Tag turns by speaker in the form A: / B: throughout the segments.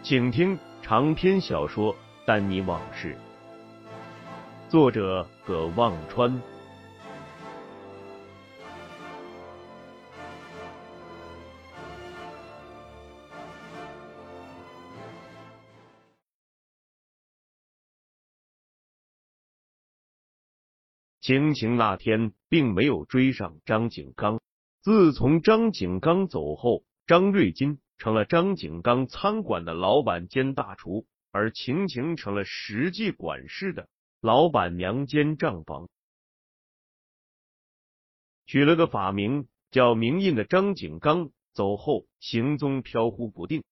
A: 请听长篇小说《丹尼往事》，作者葛望川。晴晴那天并没有追上张景刚。自从张景刚走后，张瑞金。成了张景刚餐馆的老板兼大厨，而晴晴成了实际管事的老板娘兼账房。取了个法名叫明印的张景刚走后，行踪飘忽不定。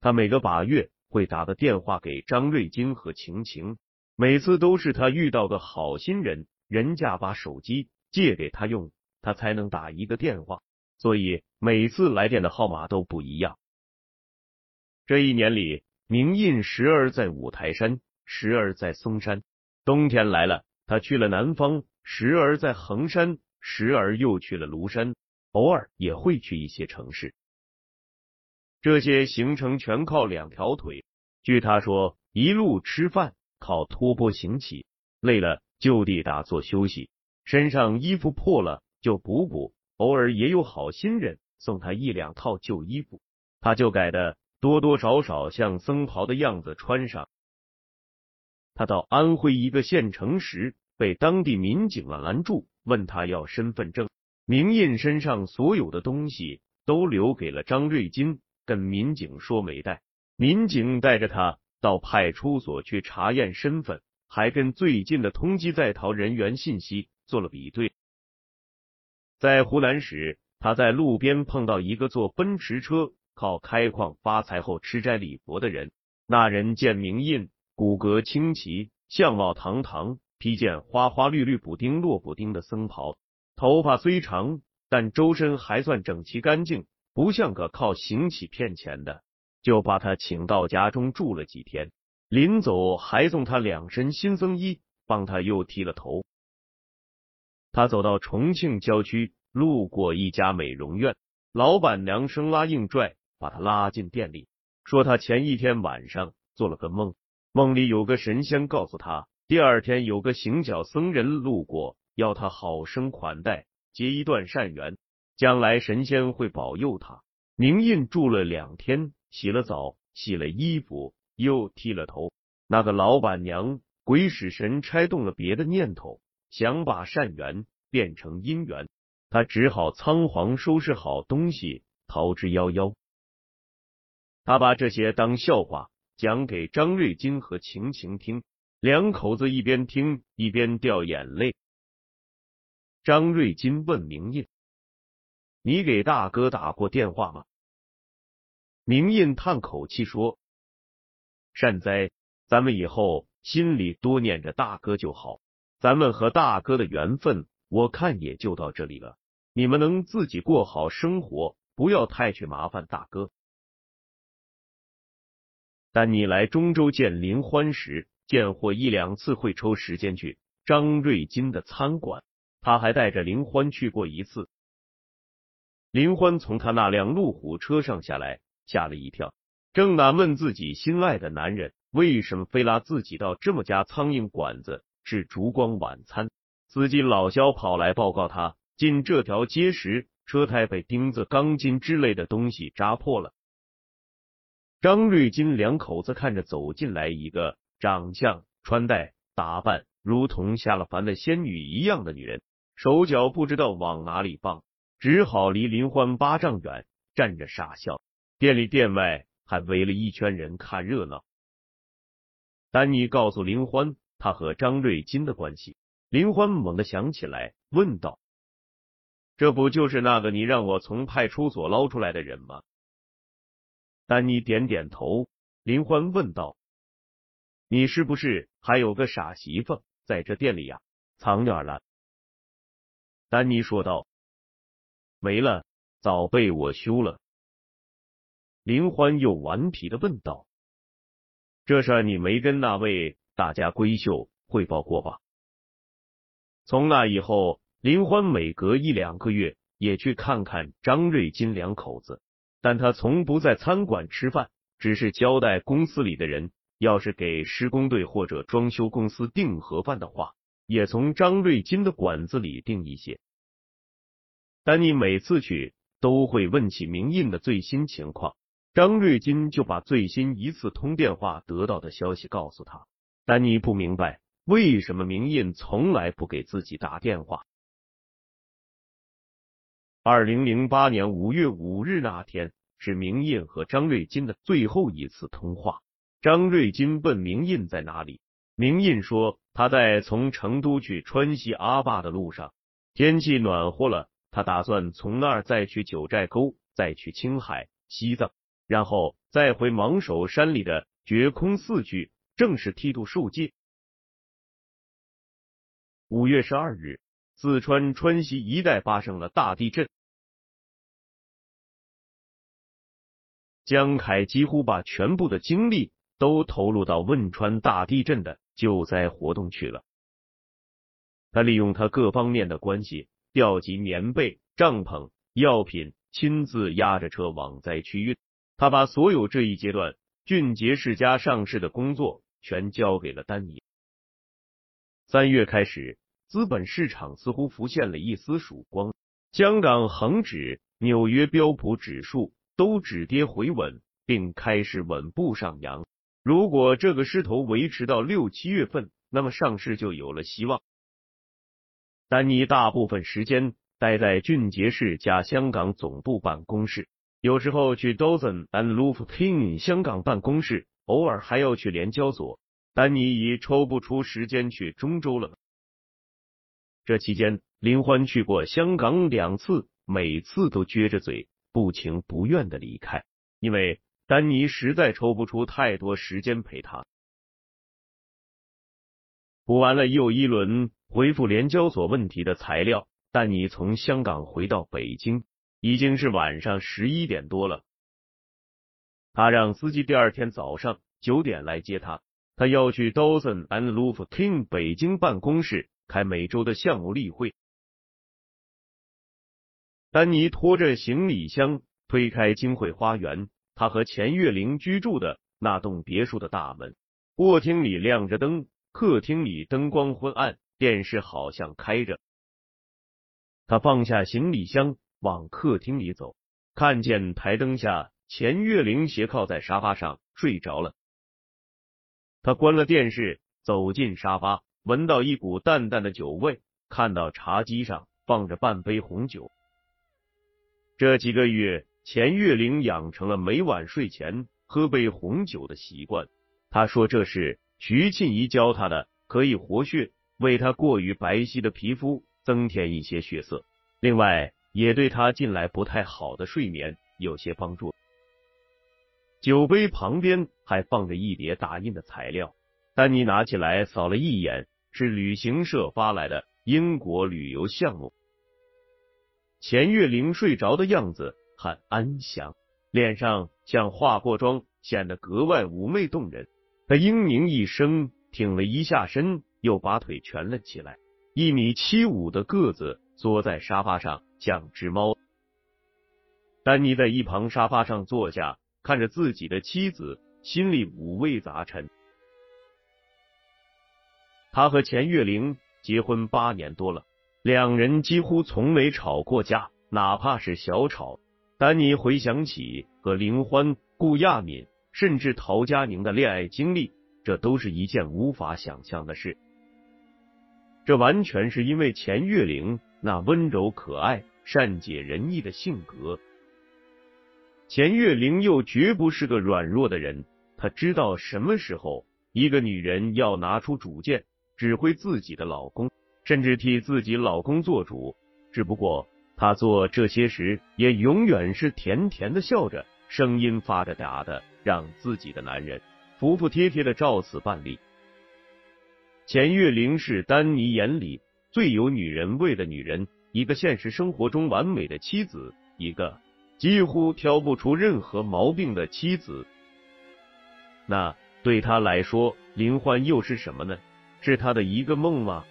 A: 他每个把月会打个电话给张瑞金和晴晴，每次都是他遇到个好心人，人家把手机借给他用，他才能打一个电话。所以每次来电的号码都不一样。这一年里，明印时而在五台山，时而在嵩山。冬天来了，他去了南方，时而在衡山，时而又去了庐山，偶尔也会去一些城市。这些行程全靠两条腿。据他说，一路吃饭靠托钵行起，累了就地打坐休息，身上衣服破了就补补。偶尔也有好心人送他一两套旧衣服，他就改的多多少少像僧袍的样子穿上。他到安徽一个县城时，被当地民警拦住，问他要身份证。明印身上所有的东西都留给了张瑞金，跟民警说没带。民警带着他到派出所去查验身份，还跟最近的通缉在逃人员信息做了比对。在湖南时，他在路边碰到一个坐奔驰车、靠开矿发财后吃斋礼佛的人。那人见明印，骨骼清奇，相貌堂堂，披件花花绿绿补丁落补丁的僧袍，头发虽长，但周身还算整齐干净，不像个靠行乞骗钱的。就把他请到家中住了几天，临走还送他两身新僧衣，帮他又剃了头。他走到重庆郊区，路过一家美容院，老板娘生拉硬拽，把他拉进店里，说他前一天晚上做了个梦，梦里有个神仙告诉他，第二天有个行脚僧人路过，要他好生款待，结一段善缘，将来神仙会保佑他。明印住了两天，洗了澡，洗了衣服，又剃了头。那个老板娘鬼使神差动了别的念头。想把善缘变成姻缘，他只好仓皇收拾好东西逃之夭夭。他把这些当笑话讲给张瑞金和晴晴听，两口子一边听一边掉眼泪。张瑞金问明印：“你给大哥打过电话吗？”明印叹口气说：“善哉，咱们以后心里多念着大哥就好。”咱们和大哥的缘分，我看也就到这里了。你们能自己过好生活，不要太去麻烦大哥。但你来中州见林欢时，见或一两次会抽时间去张瑞金的餐馆，他还带着林欢去过一次。林欢从他那辆路虎车上下来，吓了一跳，正纳闷自己心爱的男人为什么非拉自己到这么家苍蝇馆子。是烛光晚餐，司机老肖跑来报告他，进这条街时车胎被钉子、钢筋之类的东西扎破了。张瑞金两口子看着走进来一个长相、穿戴、打扮如同下了凡的仙女一样的女人，手脚不知道往哪里放，只好离林欢八丈远站着傻笑。店里店外还围了一圈人看热闹。丹尼告诉林欢他和张瑞金的关系，林欢猛地想起来，问道：“这不就是那个你让我从派出所捞出来的人吗？”丹尼点点头。林欢问道：“你是不是还有个傻媳妇在这店里呀？藏哪儿了？”丹尼说道：“没了，早被我休了。”林欢又顽皮的问道：“这事你没跟那位大家闺秀汇报过吧？”从那以后，林欢每隔一两个月也去看看张瑞金两口子。但他从不在餐馆吃饭，只是交代公司里的人，要是给施工队或者装修公司订盒饭的话，也从张瑞金的馆子里订一些。丹尼每次去都会问起明印的最新情况，张瑞金就把最新一次通电话得到的消息告诉他。丹尼不明白为什么明印从来不给自己打电话。二零零八年五月五日那天是明印和张瑞金的最后一次通话。张瑞金问明印在哪里，明印说他在从成都去川西阿坝的路上，天气暖和了，他打算从那儿再去九寨沟，再去青海、西藏，然后再回芒首山里的觉空寺去正式剃度受戒。五月十二日，四川川西一带发生了大地震。江凯几乎把全部的精力都投入到汶川大地震的救灾活动去了。他利用他各方面的关系，调集棉被、帐篷、药品，亲自押着车往灾区运。他把所有这一阶段俊杰世家上市的工作全交给了丹尼。三月开始，资本市场似乎浮现了一丝曙光，香港恒指、纽约标普指数。都止跌回稳，并开始稳步上扬。如果这个势头维持到六七月份，那么上市就有了希望。丹尼大部分时间待在俊杰市加香港总部办公室，有时候去 Dozen and Lufkin 香港办公室，偶尔还要去联交所。丹尼已抽不出时间去中州了。这期间，林欢去过香港两次，每次都撅着嘴。不情不愿的离开，因为丹尼实在抽不出太多时间陪他。补完了又一轮回复联交所问题的材料，丹尼从香港回到北京，已经是晚上十一点多了。他让司机第二天早上九点来接他，他要去 Dawson and Lufkin 北京办公室开每周的项目例会。丹尼拖着行李箱推开金汇花园，他和钱月玲居住的那栋别墅的大门。卧厅里亮着灯，客厅里灯光昏暗，电视好像开着。他放下行李箱，往客厅里走，看见台灯下钱月玲斜靠在沙发上睡着了。他关了电视，走进沙发，闻到一股淡淡的酒味，看到茶几上放着半杯红酒。这几个月，钱月玲养成了每晚睡前喝杯红酒的习惯。他说这是徐庆怡教他的，可以活血，为他过于白皙的皮肤增添一些血色。另外，也对他近来不太好的睡眠有些帮助。酒杯旁边还放着一叠打印的材料，丹尼拿起来扫了一眼，是旅行社发来的英国旅游项目。钱月玲睡着的样子很安详，脸上像化过妆，显得格外妩媚动人。她嘤咛一声，挺了一下身，又把腿蜷了起来。一米七五的个子，缩在沙发上像只猫。丹尼在一旁沙发上坐下，看着自己的妻子，心里五味杂陈。他和钱月玲结婚八年多了。两人几乎从没吵过架，哪怕是小吵。丹尼回想起和林欢、顾亚敏，甚至陶佳宁的恋爱经历，这都是一件无法想象的事。这完全是因为钱月玲那温柔可爱、善解人意的性格。钱月玲又绝不是个软弱的人，她知道什么时候一个女人要拿出主见，指挥自己的老公，甚至替自己老公做主。只不过。她做这些时，也永远是甜甜的笑着，声音发着嗲的，让自己的男人服服帖帖的照此办理。钱月玲是丹尼眼里最有女人味的女人，一个现实生活中完美的妻子，一个几乎挑不出任何毛病的妻子。那对他来说，林欢又是什么呢？是他的一个梦吗？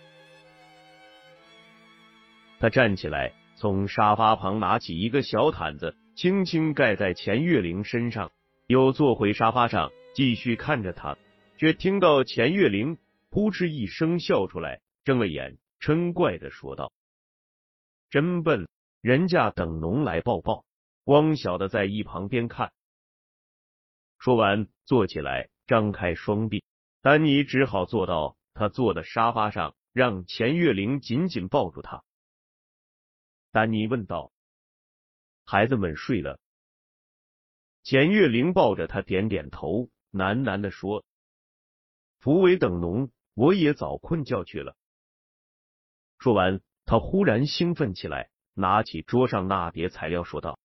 A: 他站起来。从沙发旁拿起一个小毯子，轻轻盖在钱月玲身上，又坐回沙发上，继续看着她，却听到钱月玲扑哧一声笑出来，睁了眼，嗔怪的说道：“真笨，人家等侬来抱抱，光晓得在一旁边看。”说完，坐起来，张开双臂，丹尼只好坐到他坐的沙发上，让钱月玲紧紧抱住他。丹尼问道：“孩子们睡了？”钱月玲抱着他点点头，喃喃的说：“福伟等农，我也早困觉去了。”说完，他忽然兴奋起来，拿起桌上那叠材料说道：“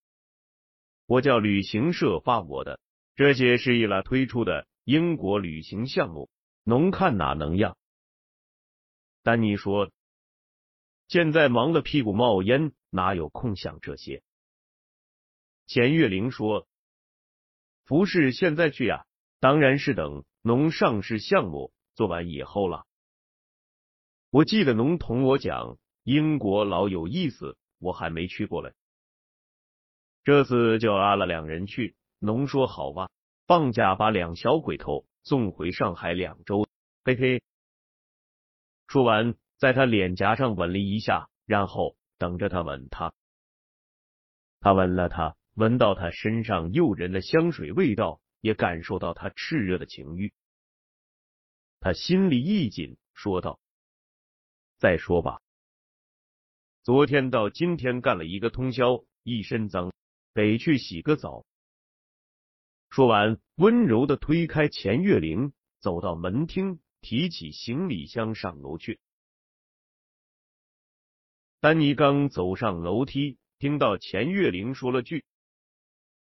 A: 我叫旅行社发我的，这些是伊拉推出的英国旅行项目，侬看哪能样？”丹尼说：“现在忙得屁股冒烟。”哪有空想这些？钱月玲说：“不是现在去呀，当然是等农上市项目做完以后了。我记得农同我讲，英国老有意思，我还没去过嘞。这次就拉了两人去，农说好吧，放假把两小鬼头送回上海两周。嘿嘿。”说完，在他脸颊上吻了一下，然后。等着他吻他，他吻了他，闻到他身上诱人的香水味道，也感受到他炽热的情欲。他心里一紧，说道：“再说吧，昨天到今天干了一个通宵，一身脏，得去洗个澡。”说完，温柔的推开钱月玲，走到门厅，提起行李箱上楼去。丹尼刚走上楼梯，听到钱月玲说了句：“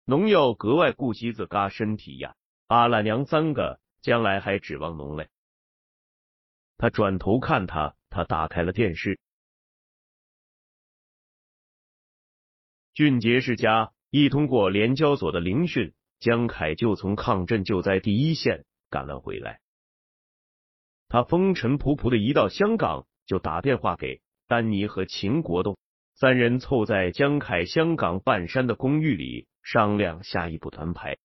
A: 农要格外顾惜自嘎身体呀，阿拉娘三个将来还指望农嘞。”他转头看他，他打开了电视。俊杰世家一通过联交所的聆讯，江凯就从抗震救灾第一线赶了回来。他风尘仆仆的一到香港，就打电话给。丹尼和秦国栋三人凑在江凯香港半山的公寓里商量下一步团排。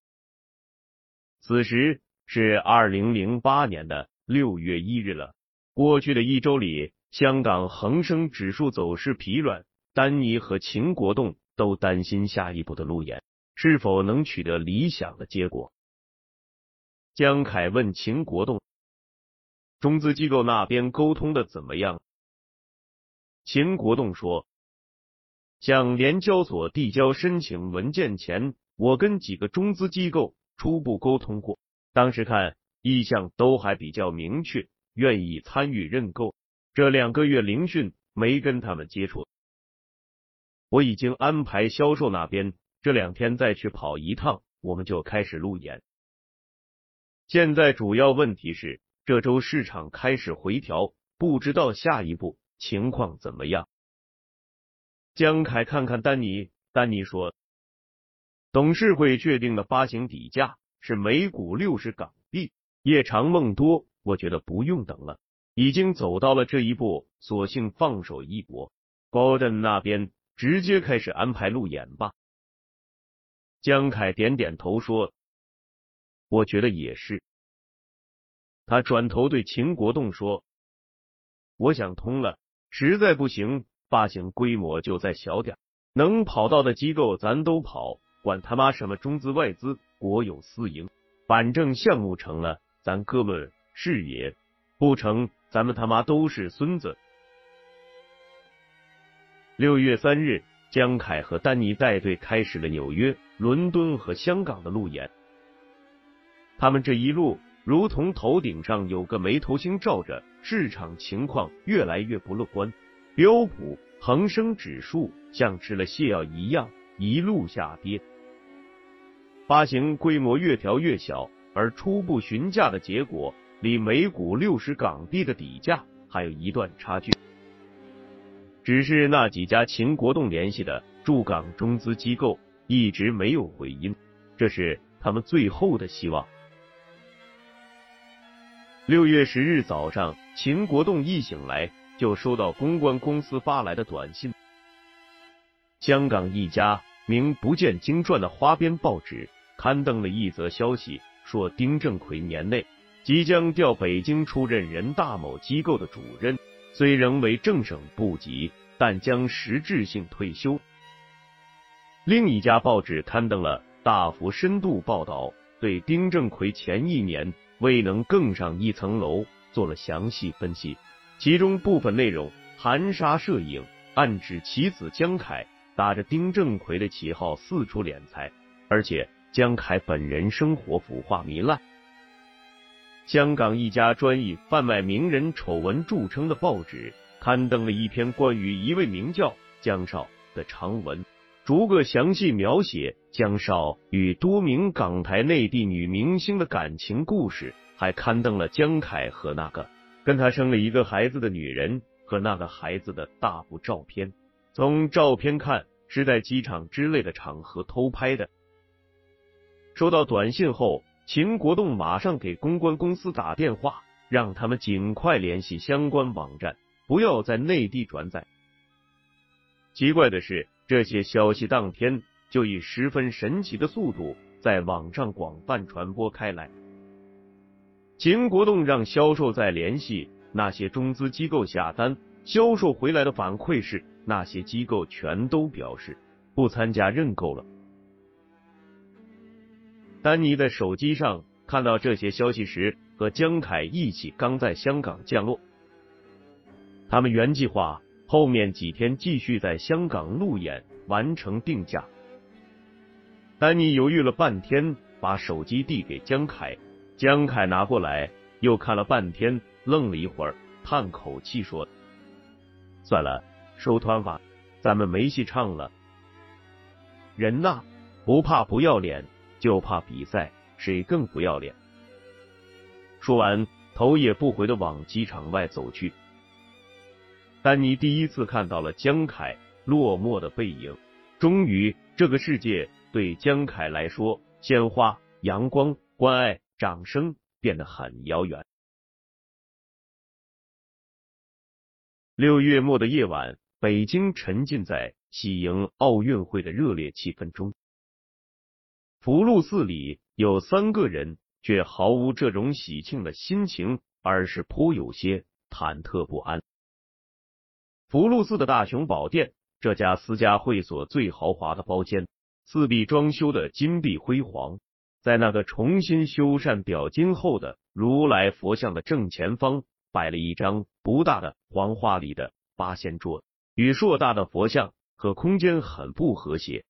A: 此时是二零零八年的六月一日了。过去的一周里，香港恒生指数走势疲软，丹尼和秦国栋都担心下一步的路演是否能取得理想的结果。江凯问秦国栋：“中资机构那边沟通的怎么样？”秦国栋说：“向联交所递交申请文件前，我跟几个中资机构初步沟通过，当时看意向都还比较明确，愿意参与认购。这两个月聆讯没跟他们接触，我已经安排销售那边这两天再去跑一趟，我们就开始路演。现在主要问题是这周市场开始回调，不知道下一步。”情况怎么样？江凯看看丹尼，丹尼说：“董事会确定的发行底价是每股六十港币，夜长梦多，我觉得不用等了，已经走到了这一步，索性放手一搏。高登那边直接开始安排路演吧。”江凯点点头说：“我觉得也是。”他转头对秦国栋说：“我想通了。”实在不行，发行规模就再小点，能跑到的机构咱都跑，管他妈什么中资外资、国有私营，反正项目成了，咱哥们是爷；不成，咱们他妈都是孙子。六月三日，江凯和丹尼带队开始了纽约、伦敦和香港的路演。他们这一路如同头顶上有个没头星照着，市场情况越来越不乐观。标普、恒生指数像吃了泻药一样一路下跌，发行规模越调越小，而初步询价的结果离每股六十港币的底价还有一段差距。只是那几家秦国栋联系的驻港中资机构一直没有回音，这是他们最后的希望。六月十日早上，秦国栋一醒来就收到公关公司发来的短信：香港一家名不见经传的花边报纸刊登了一则消息，说丁正奎年内即将调北京出任人大某机构的主任。虽仍为正省部级，但将实质性退休。另一家报纸刊登了大幅深度报道，对丁正奎前一年未能更上一层楼做了详细分析，其中部分内容含沙射影，暗指其子江凯打着丁正奎的旗号四处敛财，而且江凯本人生活腐化糜烂。香港一家专以贩卖名人丑闻著称的报纸刊登了一篇关于一位名叫江少的长文，逐个详细描写江少与多名港台内地女明星的感情故事，还刊登了江凯和那个跟他生了一个孩子的女人和那个孩子的大部照片。从照片看，是在机场之类的场合偷拍的。收到短信后。秦国栋马上给公关公司打电话，让他们尽快联系相关网站，不要在内地转载。奇怪的是，这些消息当天就以十分神奇的速度在网上广泛传播开来。秦国栋让销售再联系那些中资机构下单，销售回来的反馈是，那些机构全都表示不参加认购了。丹尼在手机上看到这些消息时，和江凯一起刚在香港降落。他们原计划后面几天继续在香港路演，完成定价。丹尼犹豫了半天，把手机递给江凯。江凯拿过来，又看了半天，愣了一会儿，叹口气说：“算了，收团吧，咱们没戏唱了。人呐，不怕不要脸。”就怕比赛谁更不要脸。说完，头也不回的往机场外走去。丹尼第一次看到了江凯落寞的背影。终于，这个世界对江凯来说，鲜花、阳光、关爱、掌声变得很遥远。六月末的夜晚，北京沉浸在喜迎奥运会的热烈气氛中。福禄寺里有三个人，却毫无这种喜庆的心情，而是颇有些忐忑不安。福禄寺的大雄宝殿，这家私家会所最豪华的包间，四壁装修的金碧辉煌。在那个重新修缮表金后的如来佛像的正前方，摆了一张不大的黄花梨的八仙桌，与硕大的佛像和空间很不和谐。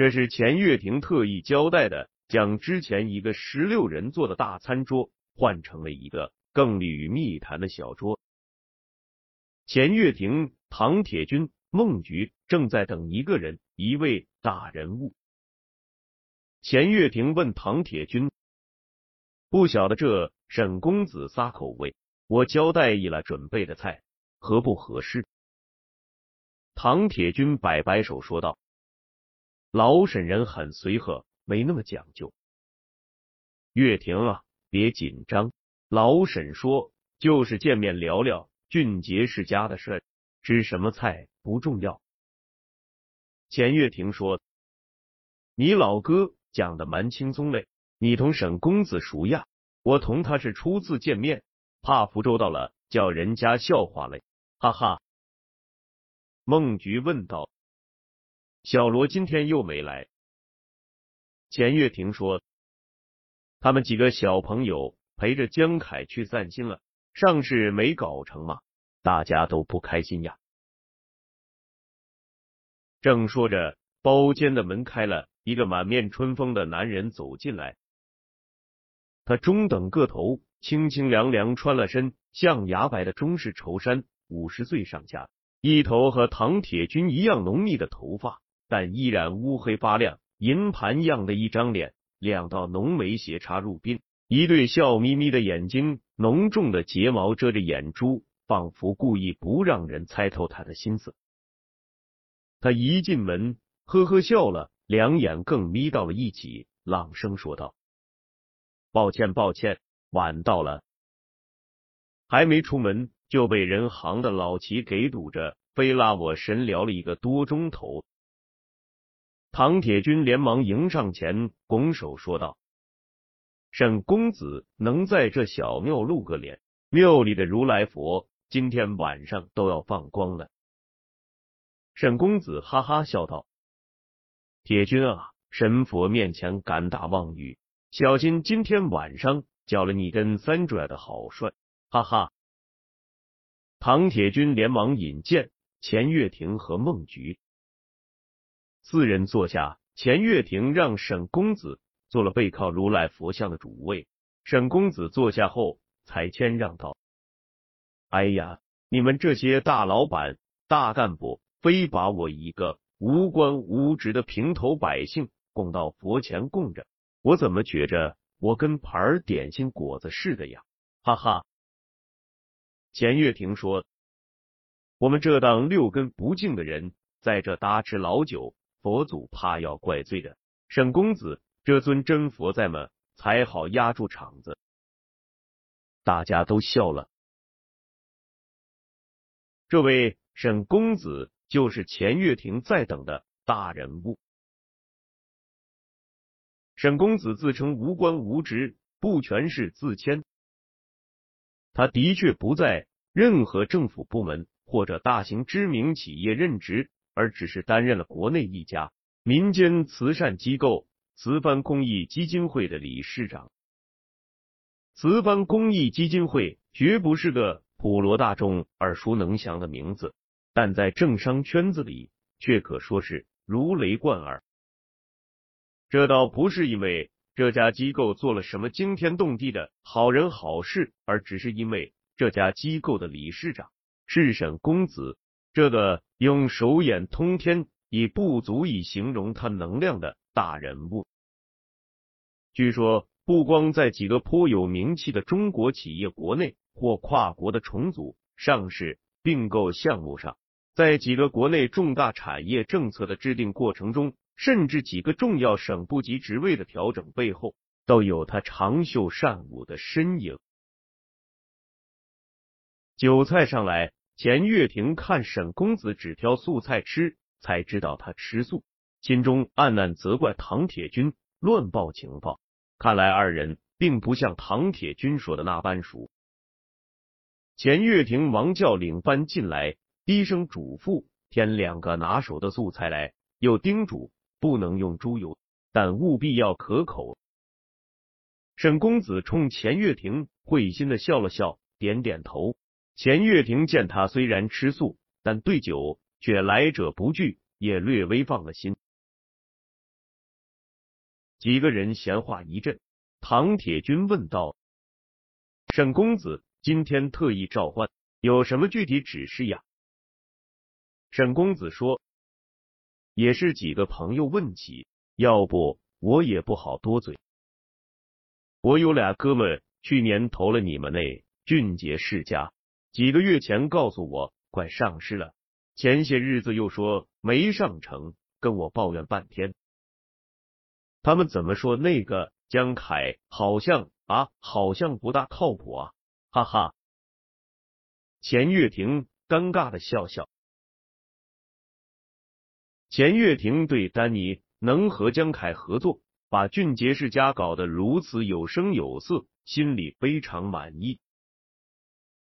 A: 这是钱月亭特意交代的，将之前一个十六人坐的大餐桌换成了一个更利于密谈的小桌。钱月亭、唐铁军、孟菊正在等一个人，一位大人物。钱月亭问唐铁军：“不晓得这沈公子撒口味，我交代一了准备的菜合不合适？”唐铁军摆摆手说道。老沈人很随和，没那么讲究。月婷啊，别紧张。老沈说，就是见面聊聊俊杰世家的事，吃什么菜不重要。钱月婷说，你老哥讲的蛮轻松嘞。你同沈公子熟呀？我同他是初次见面，怕福州到了叫人家笑话嘞。哈哈。孟菊问道。小罗今天又没来。钱月婷说，他们几个小朋友陪着江凯去散心了，上市没搞成嘛，大家都不开心呀。正说着，包间的门开了，一个满面春风的男人走进来。他中等个头，清清凉凉，穿了身象牙白的中式绸衫，五十岁上下，一头和唐铁军一样浓密的头发，但依然乌黑发亮，银盘样的一张脸，两道浓眉斜插入鬓，一对笑眯眯的眼睛，浓重的睫毛遮着眼珠，仿佛故意不让人猜透他的心思。他一进门，呵呵笑了，两眼更眯到了一起，朗声说道。抱歉，抱歉，晚到了。还没出门就被人行的老齐给堵着，非拉我神聊了一个多钟头。唐铁军连忙迎上前，拱手说道：“沈公子能在这小庙露个脸，庙里的如来佛今天晚上都要放光了。”沈公子哈哈笑道：“铁军啊，神佛面前敢打妄语。”小心今天晚上搅了你跟三拽的好帅，哈哈！唐铁军连忙引荐钱月亭和孟菊四人坐下，钱月亭让沈公子做了背靠如来佛像的主位。沈公子坐下后，才谦让道：“哎呀，你们这些大老板、大干部，非把我一个无官无职的平头百姓供到佛前供着。”我怎么觉着我跟盘点心果子似的呀？哈哈！钱月亭说：“我们这当六根不净的人，在这搭吃老酒，佛祖怕要怪罪的。沈公子这尊真佛在吗？才好压住场子。”大家都笑了。这位沈公子就是钱月亭在等的大人物。沈公子自称无官无职，不全是自谦。他的确不在任何政府部门或者大型知名企业任职，而只是担任了国内一家民间慈善机构慈帆公益基金会的理事长。慈帆公益基金会绝不是个普罗大众耳熟能详的名字，但在政商圈子里却可说是如雷贯耳。这倒不是因为这家机构做了什么惊天动地的好人好事，而只是因为这家机构的理事长是沈公子，这个用手眼通天已不足以形容他能量的大人物。据说，不光在几个颇有名气的中国企业国内或跨国的重组、上市、并购项目上，在几个国内重大产业政策的制定过程中。甚至几个重要省部级职位的调整背后，都有他长袖善舞的身影。酒菜上来，钱月亭看沈公子只挑素菜吃，才知道他吃素，心中暗暗责怪唐铁军乱报情报。看来二人并不像唐铁军说的那般熟。钱月亭忙叫领班进来，低声嘱咐添两个拿手的素菜来，又叮嘱。不能用猪油，但务必要可口。沈公子冲钱月亭会心的笑了笑，点点头。钱月亭见他虽然吃素，但对酒却来者不拒，也略微放了心。几个人闲话一阵，唐铁军问道：“沈公子今天特意召唤，有什么具体指示呀？”沈公子说。也是几个朋友问起，要不我也不好多嘴。我有俩哥们去年投了你们那俊杰世家，几个月前告诉我快上市了，前些日子又说没上成，跟我抱怨半天。他们怎么说那个江凯好像啊，好像不大靠谱啊，哈哈。钱月婷尴尬的笑笑。钱月婷对丹尼能和江凯合作，把俊杰世家搞得如此有声有色，心里非常满意。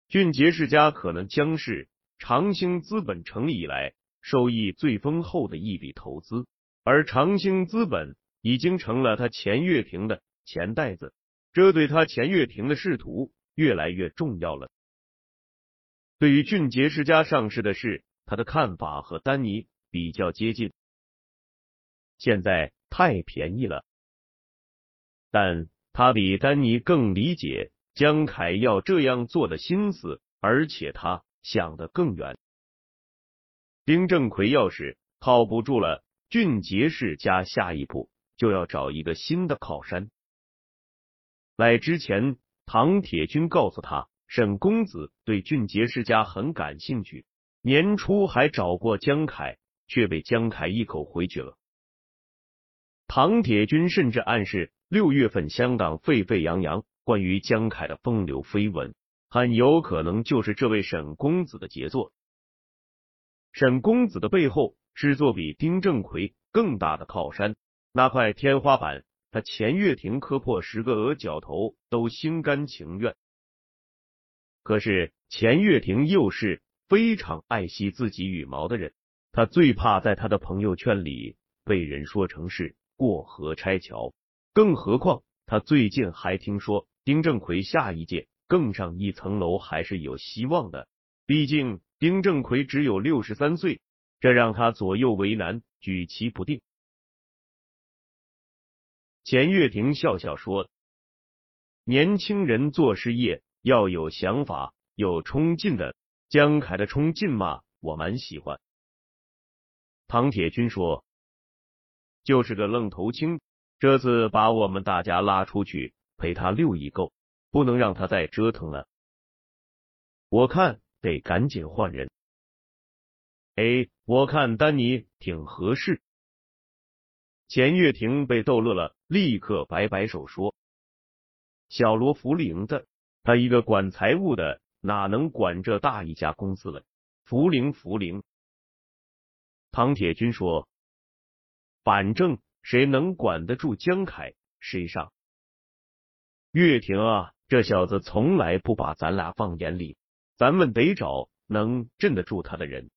A: 俊杰世家可能将是长兴资本成立以来收益最丰厚的一笔投资，而长兴资本已经成了他钱月平的钱袋子，这对他钱月平的仕途越来越重要了。对于俊杰世家上市的事，他的看法和丹尼比较接近。现在太便宜了，但他比丹尼更理解江凯要这样做的心思，而且他想得更远。丁正奎要是靠不住了，俊杰世家下一步就要找一个新的靠山。来之前，唐铁军告诉他。沈公子对俊杰世家很感兴趣，年初还找过江凯，却被江凯一口回绝了。唐铁军甚至暗示，六月份香港沸沸扬扬关于江凯的风流绯闻，很有可能就是这位沈公子的杰作。沈公子的背后是座比丁正奎更大的靠山，那块天花板，他钱月亭磕破十个额角头都心甘情愿。可是钱月亭又是非常爱惜自己羽毛的人，他最怕在他的朋友圈里被人说成是过河拆桥。更何况他最近还听说丁正奎下一届更上一层楼还是有希望的。毕竟丁正奎只有六十三岁，这让他左右为难，举棋不定。钱月亭笑笑说：“年轻人做事业。”要有想法，有冲劲的。江凯的冲劲嘛，我蛮喜欢。唐铁军说：“就是个愣头青，这次把我们大家拉出去陪他溜一够，不能让他再折腾了。我看得赶紧换人。哎，我看丹尼挺合适。”钱月亭被逗乐了，立刻摆摆手说：“小罗福林的。”他一个管财务的，哪能管这大一家公司了？福林，福林。唐铁军说：“反正谁能管得住江凯，谁上。”岳婷啊，这小子从来不把咱俩放眼里，咱们得找能镇得住他的人。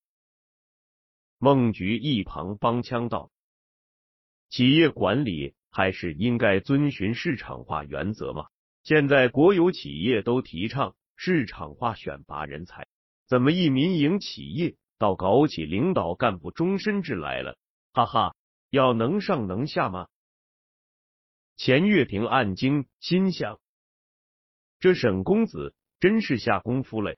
A: 孟菊一旁帮腔道：“企业管理还是应该遵循市场化原则嘛。”现在国有企业都提倡市场化选拔人才，怎么一民营企业倒搞起领导干部终身制来了？哈哈，要能上能下吗？钱月平暗惊，心想：这沈公子真是下功夫了。